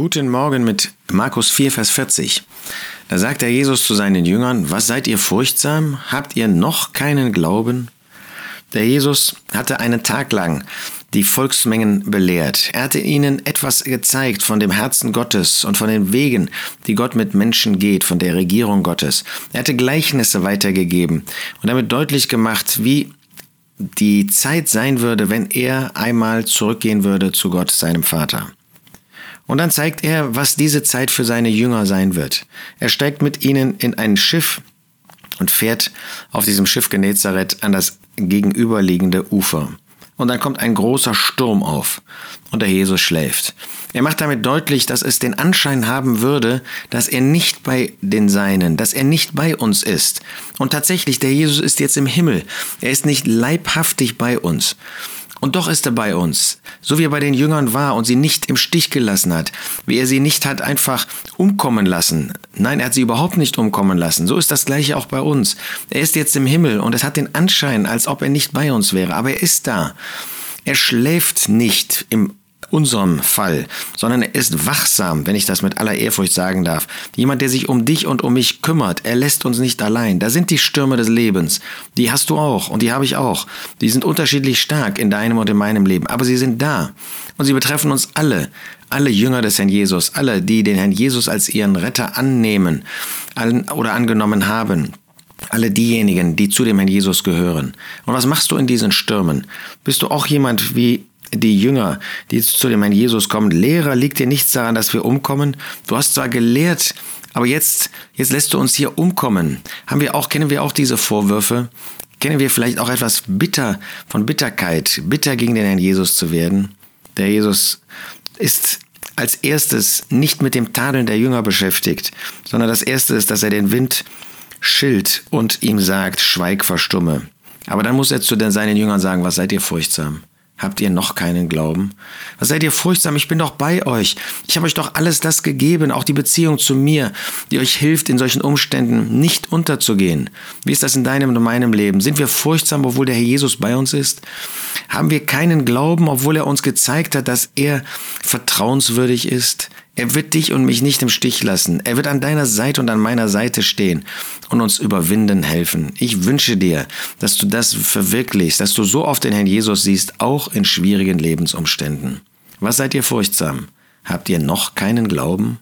Guten Morgen mit Markus 4, Vers 40. Da sagt der Jesus zu seinen Jüngern, was seid ihr furchtsam? Habt ihr noch keinen Glauben? Der Jesus hatte einen Tag lang die Volksmengen belehrt. Er hatte ihnen etwas gezeigt von dem Herzen Gottes und von den Wegen, die Gott mit Menschen geht, von der Regierung Gottes. Er hatte Gleichnisse weitergegeben und damit deutlich gemacht, wie die Zeit sein würde, wenn er einmal zurückgehen würde zu Gott, seinem Vater. Und dann zeigt er, was diese Zeit für seine Jünger sein wird. Er steigt mit ihnen in ein Schiff und fährt auf diesem Schiff Genezareth an das gegenüberliegende Ufer. Und dann kommt ein großer Sturm auf und der Jesus schläft. Er macht damit deutlich, dass es den Anschein haben würde, dass er nicht bei den Seinen, dass er nicht bei uns ist. Und tatsächlich, der Jesus ist jetzt im Himmel. Er ist nicht leibhaftig bei uns. Und doch ist er bei uns, so wie er bei den Jüngern war und sie nicht im Stich gelassen hat, wie er sie nicht hat einfach umkommen lassen. Nein, er hat sie überhaupt nicht umkommen lassen. So ist das gleiche auch bei uns. Er ist jetzt im Himmel und es hat den Anschein, als ob er nicht bei uns wäre, aber er ist da. Er schläft nicht im unserem Fall, sondern er ist wachsam, wenn ich das mit aller Ehrfurcht sagen darf. Jemand, der sich um dich und um mich kümmert. Er lässt uns nicht allein. Da sind die Stürme des Lebens. Die hast du auch und die habe ich auch. Die sind unterschiedlich stark in deinem und in meinem Leben, aber sie sind da. Und sie betreffen uns alle. Alle Jünger des Herrn Jesus, alle, die den Herrn Jesus als ihren Retter annehmen oder angenommen haben alle diejenigen, die zu dem Herrn Jesus gehören. Und was machst du in diesen Stürmen? Bist du auch jemand wie die Jünger, die zu dem Herrn Jesus kommen, Lehrer, liegt dir nichts daran, dass wir umkommen? Du hast zwar gelehrt, aber jetzt, jetzt lässt du uns hier umkommen. Haben wir auch, kennen wir auch diese Vorwürfe? Kennen wir vielleicht auch etwas bitter von Bitterkeit, bitter gegen den Herrn Jesus zu werden? Der Jesus ist als erstes nicht mit dem Tadeln der Jünger beschäftigt, sondern das erste ist, dass er den Wind schilt und ihm sagt, schweig, verstumme. Aber dann muss er zu seinen Jüngern sagen, was seid ihr furchtsam? Habt ihr noch keinen Glauben? Was seid ihr furchtsam? Ich bin doch bei euch. Ich habe euch doch alles das gegeben, auch die Beziehung zu mir, die euch hilft, in solchen Umständen nicht unterzugehen. Wie ist das in deinem und meinem Leben? Sind wir furchtsam, obwohl der Herr Jesus bei uns ist? Haben wir keinen Glauben, obwohl er uns gezeigt hat, dass er vertrauenswürdig ist? Er wird dich und mich nicht im Stich lassen. Er wird an deiner Seite und an meiner Seite stehen und uns überwinden helfen. Ich wünsche dir, dass du das verwirklichst, dass du so oft den Herrn Jesus siehst, auch in schwierigen Lebensumständen. Was seid ihr furchtsam? Habt ihr noch keinen Glauben?